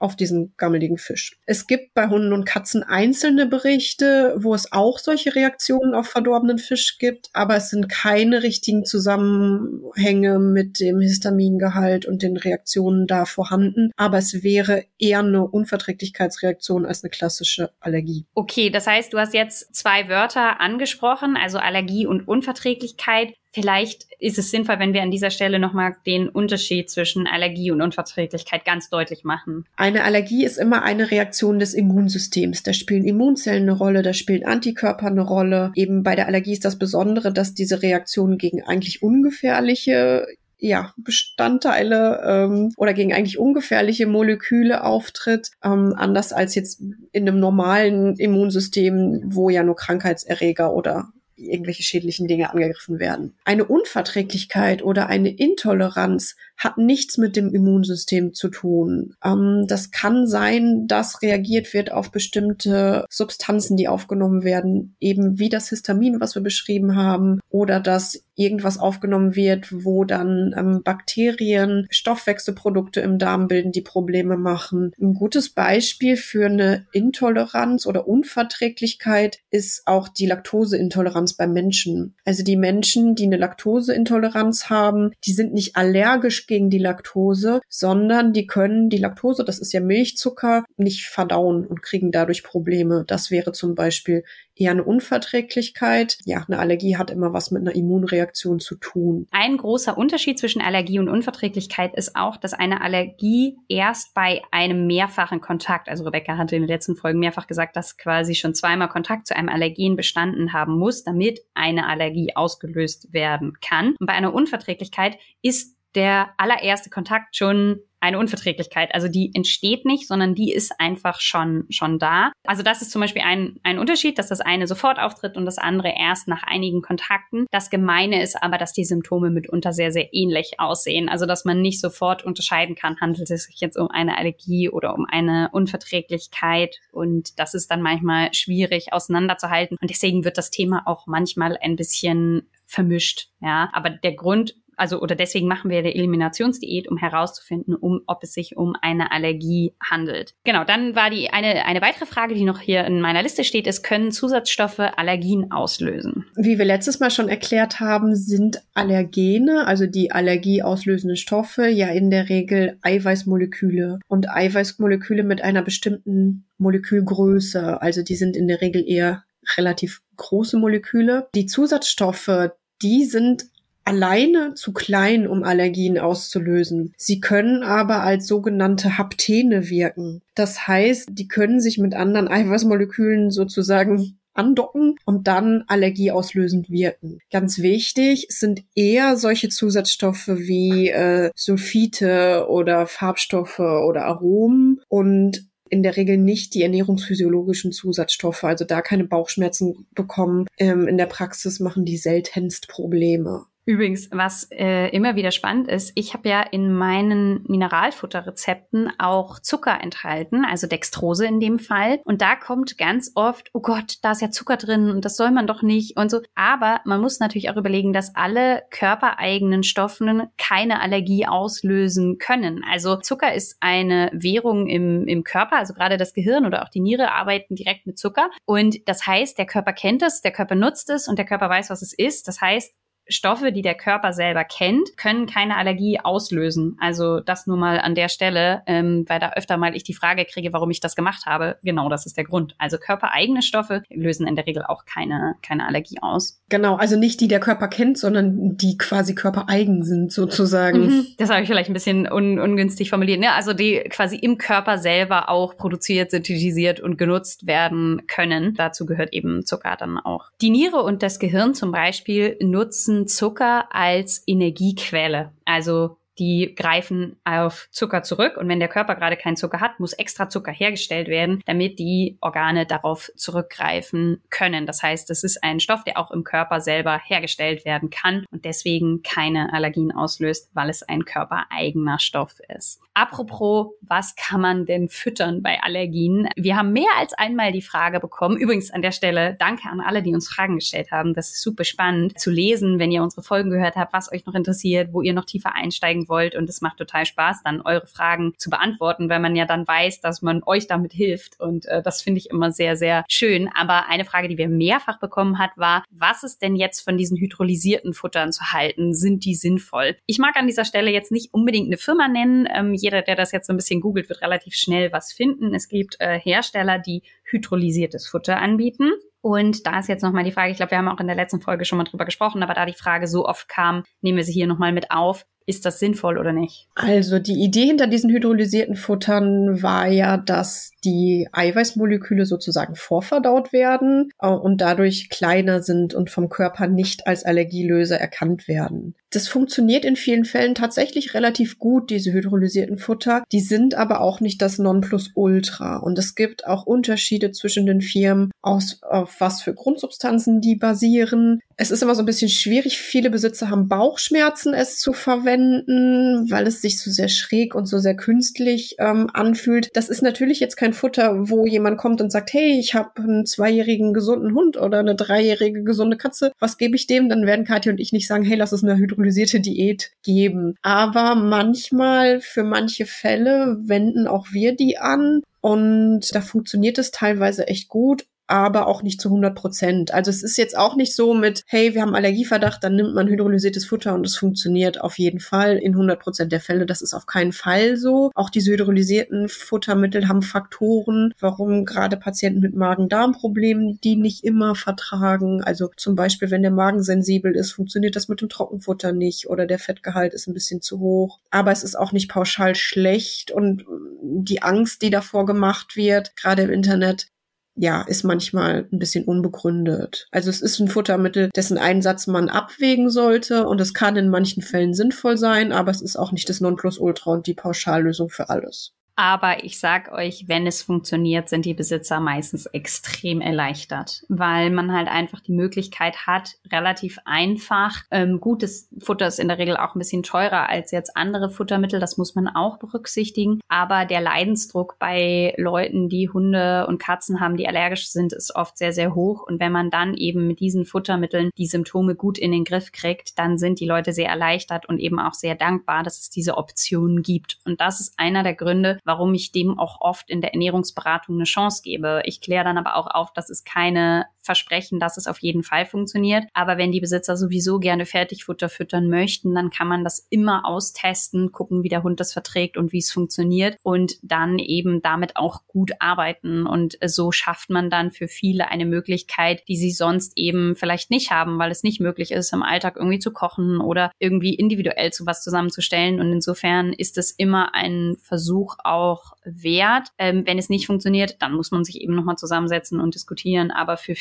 auf diesen gammeligen Fisch. Es gibt bei Hunden und Katzen einzelne Berichte, wo es auch solche Reaktionen auf verdorbenen Fisch gibt, aber es sind keine richtigen Zusammenhänge mit dem Histamingehalt und den Reaktionen da vorhanden. Aber es wäre eher eine Unverträglichkeitsreaktion als eine klassische Allergie. Okay, das heißt, du hast jetzt zwei Wörter angesprochen, also Allergie und Unverträglichkeit. Vielleicht ist es sinnvoll, wenn wir an dieser Stelle nochmal den Unterschied zwischen Allergie und Unverträglichkeit ganz deutlich machen. Eine Allergie ist immer eine Reaktion des Immunsystems. Da spielen Immunzellen eine Rolle, da spielen Antikörper eine Rolle. Eben bei der Allergie ist das Besondere, dass diese Reaktion gegen eigentlich ungefährliche ja, Bestandteile ähm, oder gegen eigentlich ungefährliche Moleküle auftritt, ähm, anders als jetzt in einem normalen Immunsystem, wo ja nur Krankheitserreger oder irgendwelche schädlichen Dinge angegriffen werden. Eine Unverträglichkeit oder eine Intoleranz hat nichts mit dem Immunsystem zu tun. Ähm, das kann sein, dass reagiert wird auf bestimmte Substanzen, die aufgenommen werden, eben wie das Histamin, was wir beschrieben haben, oder dass irgendwas aufgenommen wird, wo dann ähm, Bakterien Stoffwechselprodukte im Darm bilden, die Probleme machen. Ein gutes Beispiel für eine Intoleranz oder Unverträglichkeit ist auch die Laktoseintoleranz beim Menschen. Also die Menschen, die eine Laktoseintoleranz haben, die sind nicht allergisch gegen die Laktose, sondern die können die Laktose, das ist ja Milchzucker, nicht verdauen und kriegen dadurch Probleme. Das wäre zum Beispiel eher eine Unverträglichkeit. Ja, eine Allergie hat immer was mit einer Immunreaktion zu tun. Ein großer Unterschied zwischen Allergie und Unverträglichkeit ist auch, dass eine Allergie erst bei einem mehrfachen Kontakt, also Rebecca hatte in den letzten Folgen mehrfach gesagt, dass quasi schon zweimal Kontakt zu einem Allergen bestanden haben muss, damit eine Allergie ausgelöst werden kann. Und bei einer Unverträglichkeit ist der allererste Kontakt schon eine Unverträglichkeit. Also die entsteht nicht, sondern die ist einfach schon, schon da. Also das ist zum Beispiel ein, ein Unterschied, dass das eine sofort auftritt und das andere erst nach einigen Kontakten. Das Gemeine ist aber, dass die Symptome mitunter sehr, sehr ähnlich aussehen. Also dass man nicht sofort unterscheiden kann, handelt es sich jetzt um eine Allergie oder um eine Unverträglichkeit. Und das ist dann manchmal schwierig auseinanderzuhalten. Und deswegen wird das Thema auch manchmal ein bisschen vermischt. Ja, aber der Grund also oder deswegen machen wir die Eliminationsdiät, um herauszufinden, um, ob es sich um eine Allergie handelt. Genau, dann war die eine, eine weitere Frage, die noch hier in meiner Liste steht, ist, können Zusatzstoffe Allergien auslösen? Wie wir letztes Mal schon erklärt haben, sind Allergene, also die allergieauslösenden Stoffe, ja in der Regel Eiweißmoleküle und Eiweißmoleküle mit einer bestimmten Molekülgröße. Also die sind in der Regel eher relativ große Moleküle. Die Zusatzstoffe, die sind alleine zu klein, um Allergien auszulösen. Sie können aber als sogenannte Haptene wirken. Das heißt, die können sich mit anderen Eiweißmolekülen sozusagen andocken und dann allergieauslösend wirken. Ganz wichtig sind eher solche Zusatzstoffe wie äh, Sulfite oder Farbstoffe oder Aromen und in der Regel nicht die ernährungsphysiologischen Zusatzstoffe, also da keine Bauchschmerzen bekommen. Ähm, in der Praxis machen die seltenst Probleme. Übrigens, was äh, immer wieder spannend ist, ich habe ja in meinen Mineralfutterrezepten auch Zucker enthalten, also Dextrose in dem Fall. Und da kommt ganz oft, oh Gott, da ist ja Zucker drin und das soll man doch nicht und so. Aber man muss natürlich auch überlegen, dass alle körpereigenen Stoffen keine Allergie auslösen können. Also Zucker ist eine Währung im, im Körper, also gerade das Gehirn oder auch die Niere arbeiten direkt mit Zucker. Und das heißt, der Körper kennt es, der Körper nutzt es und der Körper weiß, was es ist. Das heißt, Stoffe, die der Körper selber kennt, können keine Allergie auslösen. Also das nur mal an der Stelle, ähm, weil da öfter mal ich die Frage kriege, warum ich das gemacht habe. Genau, das ist der Grund. Also körpereigene Stoffe lösen in der Regel auch keine, keine Allergie aus. Genau, also nicht die der Körper kennt, sondern die quasi körpereigen sind sozusagen. Mhm, das habe ich vielleicht ein bisschen un ungünstig formuliert. Ne? Also die quasi im Körper selber auch produziert, synthetisiert und genutzt werden können. Dazu gehört eben Zucker dann auch. Die Niere und das Gehirn zum Beispiel nutzen Zucker als Energiequelle. Also die greifen auf Zucker zurück und wenn der Körper gerade keinen Zucker hat, muss extra Zucker hergestellt werden, damit die Organe darauf zurückgreifen können. Das heißt, es ist ein Stoff, der auch im Körper selber hergestellt werden kann und deswegen keine Allergien auslöst, weil es ein körpereigener Stoff ist. Apropos, was kann man denn füttern bei Allergien? Wir haben mehr als einmal die Frage bekommen. Übrigens an der Stelle danke an alle, die uns Fragen gestellt haben. Das ist super spannend zu lesen, wenn ihr unsere Folgen gehört habt, was euch noch interessiert, wo ihr noch tiefer einsteigen wollt. Und es macht total Spaß, dann eure Fragen zu beantworten, weil man ja dann weiß, dass man euch damit hilft. Und äh, das finde ich immer sehr, sehr schön. Aber eine Frage, die wir mehrfach bekommen hat, war, was ist denn jetzt von diesen hydrolysierten Futtern zu halten? Sind die sinnvoll? Ich mag an dieser Stelle jetzt nicht unbedingt eine Firma nennen. Ähm, jeder, der das jetzt so ein bisschen googelt, wird relativ schnell was finden. Es gibt äh, Hersteller, die hydrolysiertes Futter anbieten. Und da ist jetzt nochmal die Frage, ich glaube, wir haben auch in der letzten Folge schon mal drüber gesprochen, aber da die Frage so oft kam, nehmen wir sie hier nochmal mit auf. Ist das sinnvoll oder nicht? Also die Idee hinter diesen hydrolysierten Futtern war ja, dass die Eiweißmoleküle sozusagen vorverdaut werden äh, und dadurch kleiner sind und vom Körper nicht als Allergielöser erkannt werden. Das funktioniert in vielen Fällen tatsächlich relativ gut, diese hydrolysierten Futter. Die sind aber auch nicht das Nonplusultra. Und es gibt auch Unterschiede zwischen den Firmen, aus, auf was für Grundsubstanzen die basieren. Es ist immer so ein bisschen schwierig. Viele Besitzer haben Bauchschmerzen, es zu verwenden, weil es sich so sehr schräg und so sehr künstlich ähm, anfühlt. Das ist natürlich jetzt kein Futter, wo jemand kommt und sagt, hey, ich habe einen zweijährigen gesunden Hund oder eine dreijährige gesunde Katze. Was gebe ich dem? Dann werden Katja und ich nicht sagen, hey, lass es eine hydrolysierte Diät geben. Aber manchmal, für manche Fälle, wenden auch wir die an. Und da funktioniert es teilweise echt gut aber auch nicht zu 100 Prozent. Also es ist jetzt auch nicht so mit, hey, wir haben Allergieverdacht, dann nimmt man hydrolysiertes Futter und es funktioniert auf jeden Fall in 100 Prozent der Fälle. Das ist auf keinen Fall so. Auch diese hydrolysierten Futtermittel haben Faktoren, warum gerade Patienten mit Magen-Darm-Problemen die nicht immer vertragen. Also zum Beispiel, wenn der Magen sensibel ist, funktioniert das mit dem Trockenfutter nicht oder der Fettgehalt ist ein bisschen zu hoch. Aber es ist auch nicht pauschal schlecht und die Angst, die davor gemacht wird, gerade im Internet, ja, ist manchmal ein bisschen unbegründet. Also es ist ein Futtermittel, dessen Einsatz man abwägen sollte und es kann in manchen Fällen sinnvoll sein, aber es ist auch nicht das Nonplusultra und die Pauschallösung für alles. Aber ich sag euch, wenn es funktioniert, sind die Besitzer meistens extrem erleichtert, weil man halt einfach die Möglichkeit hat, relativ einfach, ähm, gutes Futter ist in der Regel auch ein bisschen teurer als jetzt andere Futtermittel, das muss man auch berücksichtigen. Aber der Leidensdruck bei Leuten, die Hunde und Katzen haben, die allergisch sind, ist oft sehr, sehr hoch. Und wenn man dann eben mit diesen Futtermitteln die Symptome gut in den Griff kriegt, dann sind die Leute sehr erleichtert und eben auch sehr dankbar, dass es diese Optionen gibt. Und das ist einer der Gründe, warum ich dem auch oft in der Ernährungsberatung eine Chance gebe. Ich kläre dann aber auch auf, dass es keine versprechen, dass es auf jeden Fall funktioniert. Aber wenn die Besitzer sowieso gerne Fertigfutter füttern möchten, dann kann man das immer austesten, gucken, wie der Hund das verträgt und wie es funktioniert und dann eben damit auch gut arbeiten. Und so schafft man dann für viele eine Möglichkeit, die sie sonst eben vielleicht nicht haben, weil es nicht möglich ist, im Alltag irgendwie zu kochen oder irgendwie individuell zu zusammenzustellen. Und insofern ist es immer ein Versuch auch wert. Ähm, wenn es nicht funktioniert, dann muss man sich eben nochmal zusammensetzen und diskutieren. Aber für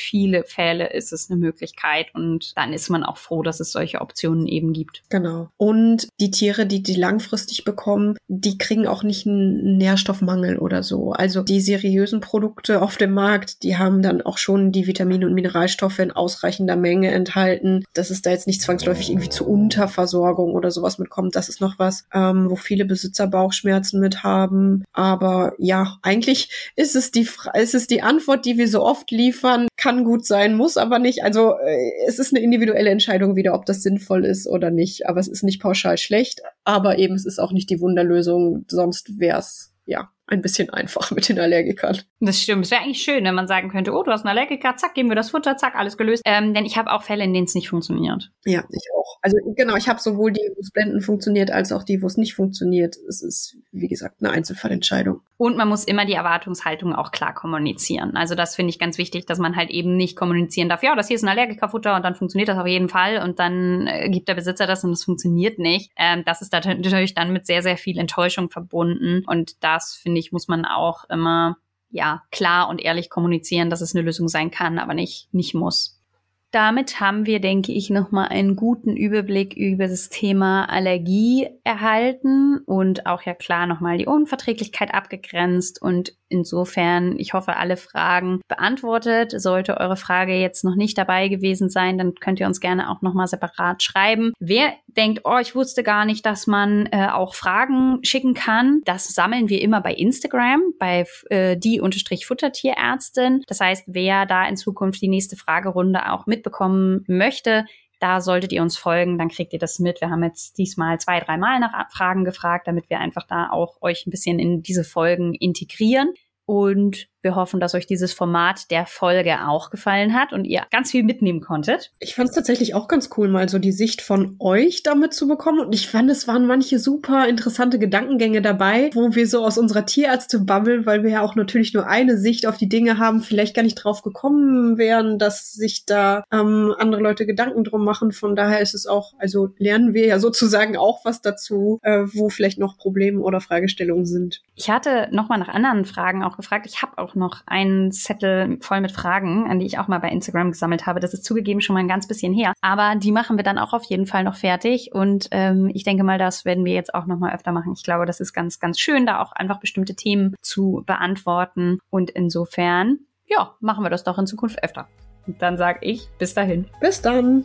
Fälle ist es eine Möglichkeit und dann ist man auch froh, dass es solche Optionen eben gibt. Genau. Und die Tiere, die die langfristig bekommen, die kriegen auch nicht einen Nährstoffmangel oder so. Also die seriösen Produkte auf dem Markt, die haben dann auch schon die Vitamine und Mineralstoffe in ausreichender Menge enthalten, dass es da jetzt nicht zwangsläufig irgendwie zu Unterversorgung oder sowas mitkommt. Das ist noch was, ähm, wo viele Besitzer Bauchschmerzen mit haben. Aber ja, eigentlich ist es die, ist es die Antwort, die wir so oft liefern, kann gut sein, muss aber nicht. Also äh, es ist eine individuelle Entscheidung wieder, ob das sinnvoll ist oder nicht. Aber es ist nicht pauschal schlecht, aber eben es ist auch nicht die Wunderlösung, sonst wäre es ja ein bisschen einfach mit den Allergikern. Das stimmt. Es wäre eigentlich schön, wenn man sagen könnte, oh, du hast einen Allergiker, zack, geben wir das Futter, zack, alles gelöst. Ähm, denn ich habe auch Fälle, in denen es nicht funktioniert. Ja, ich auch. Also genau, ich habe sowohl die, wo es blenden funktioniert, als auch die, wo es nicht funktioniert. Es ist, wie gesagt, eine Einzelfallentscheidung. Und man muss immer die Erwartungshaltung auch klar kommunizieren. Also das finde ich ganz wichtig, dass man halt eben nicht kommunizieren darf, ja, das hier ist ein Allergikerfutter und dann funktioniert das auf jeden Fall und dann äh, gibt der Besitzer das und es funktioniert nicht. Ähm, das ist natürlich dann mit sehr, sehr viel Enttäuschung verbunden. Und das, finde ich, muss man auch immer ja, klar und ehrlich kommunizieren, dass es eine Lösung sein kann, aber nicht, nicht muss. Damit haben wir, denke ich, nochmal einen guten Überblick über das Thema Allergie erhalten und auch ja klar nochmal die Unverträglichkeit abgegrenzt und insofern, ich hoffe, alle Fragen beantwortet. Sollte eure Frage jetzt noch nicht dabei gewesen sein, dann könnt ihr uns gerne auch nochmal separat schreiben. Wer denkt, oh, ich wusste gar nicht, dass man äh, auch Fragen schicken kann, das sammeln wir immer bei Instagram, bei äh, die-futtertierärztin. Das heißt, wer da in Zukunft die nächste Fragerunde auch mit mitbekommen möchte, da solltet ihr uns folgen, dann kriegt ihr das mit. Wir haben jetzt diesmal zwei, dreimal nach Fragen gefragt, damit wir einfach da auch euch ein bisschen in diese Folgen integrieren. Und wir hoffen, dass euch dieses Format der Folge auch gefallen hat und ihr ganz viel mitnehmen konntet. Ich fand es tatsächlich auch ganz cool, mal so die Sicht von euch damit zu bekommen. Und ich fand, es waren manche super interessante Gedankengänge dabei, wo wir so aus unserer Tierärzte babbeln, weil wir ja auch natürlich nur eine Sicht auf die Dinge haben, vielleicht gar nicht drauf gekommen wären, dass sich da ähm, andere Leute Gedanken drum machen. Von daher ist es auch, also lernen wir ja sozusagen auch was dazu, äh, wo vielleicht noch Probleme oder Fragestellungen sind. Ich hatte nochmal nach anderen Fragen auch gefragt. Ich habe auch auch noch einen Zettel voll mit Fragen, an die ich auch mal bei Instagram gesammelt habe. Das ist zugegeben schon mal ein ganz bisschen her. Aber die machen wir dann auch auf jeden Fall noch fertig. Und ähm, ich denke mal, das werden wir jetzt auch noch mal öfter machen. Ich glaube, das ist ganz, ganz schön, da auch einfach bestimmte Themen zu beantworten. Und insofern, ja, machen wir das doch in Zukunft öfter. Und dann sage ich bis dahin. Bis dann.